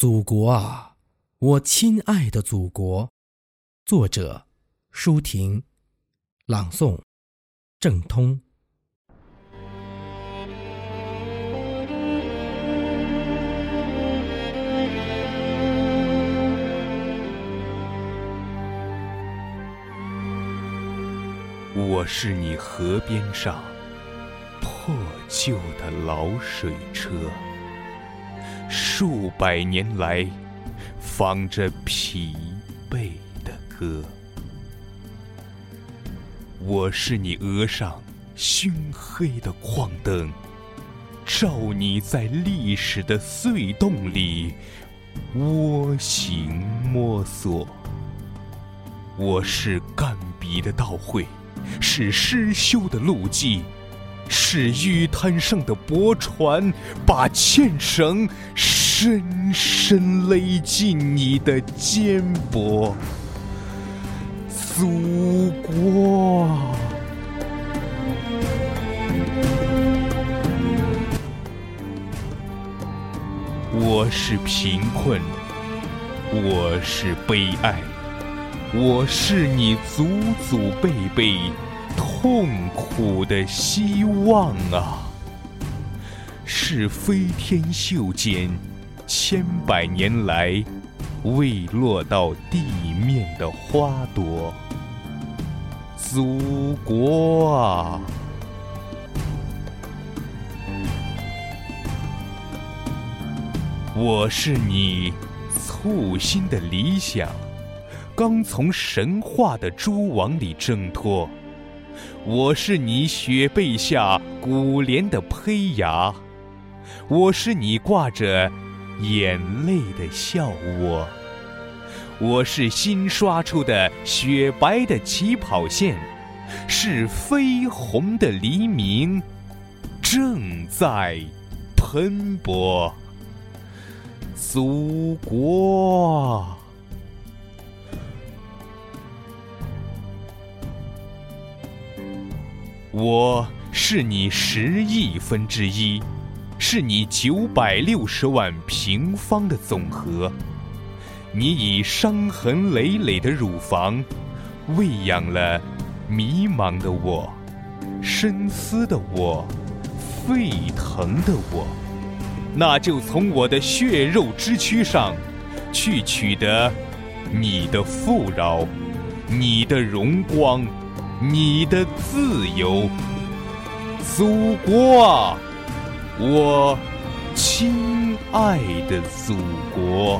祖国啊，我亲爱的祖国！作者：舒婷，朗诵：郑通。我是你河边上破旧的老水车。数百年来，放着疲惫的歌。我是你额上熏黑的矿灯，照你在历史的隧洞里蜗行摸索。我是干笔的倒绘，是失修的路迹。是淤滩上的驳船，把纤绳深深勒进你的肩膊。祖国，我是贫困，我是悲哀，我是你祖祖辈辈。痛苦的希望啊，是飞天袖间千百年来未落到地面的花朵。祖国啊，我是你簇新的理想，刚从神话的蛛网里挣脱。我是你雪被下古莲的胚芽，我是你挂着眼泪的笑窝，我是新刷出的雪白的起跑线，是绯红的黎明。正在喷薄，祖国。我是你十亿分之一，是你九百六十万平方的总和。你以伤痕累累的乳房，喂养了迷茫的我、深思的我、沸腾的我。那就从我的血肉之躯上，去取得你的富饶，你的荣光。你的自由，祖国啊，我亲爱的祖国。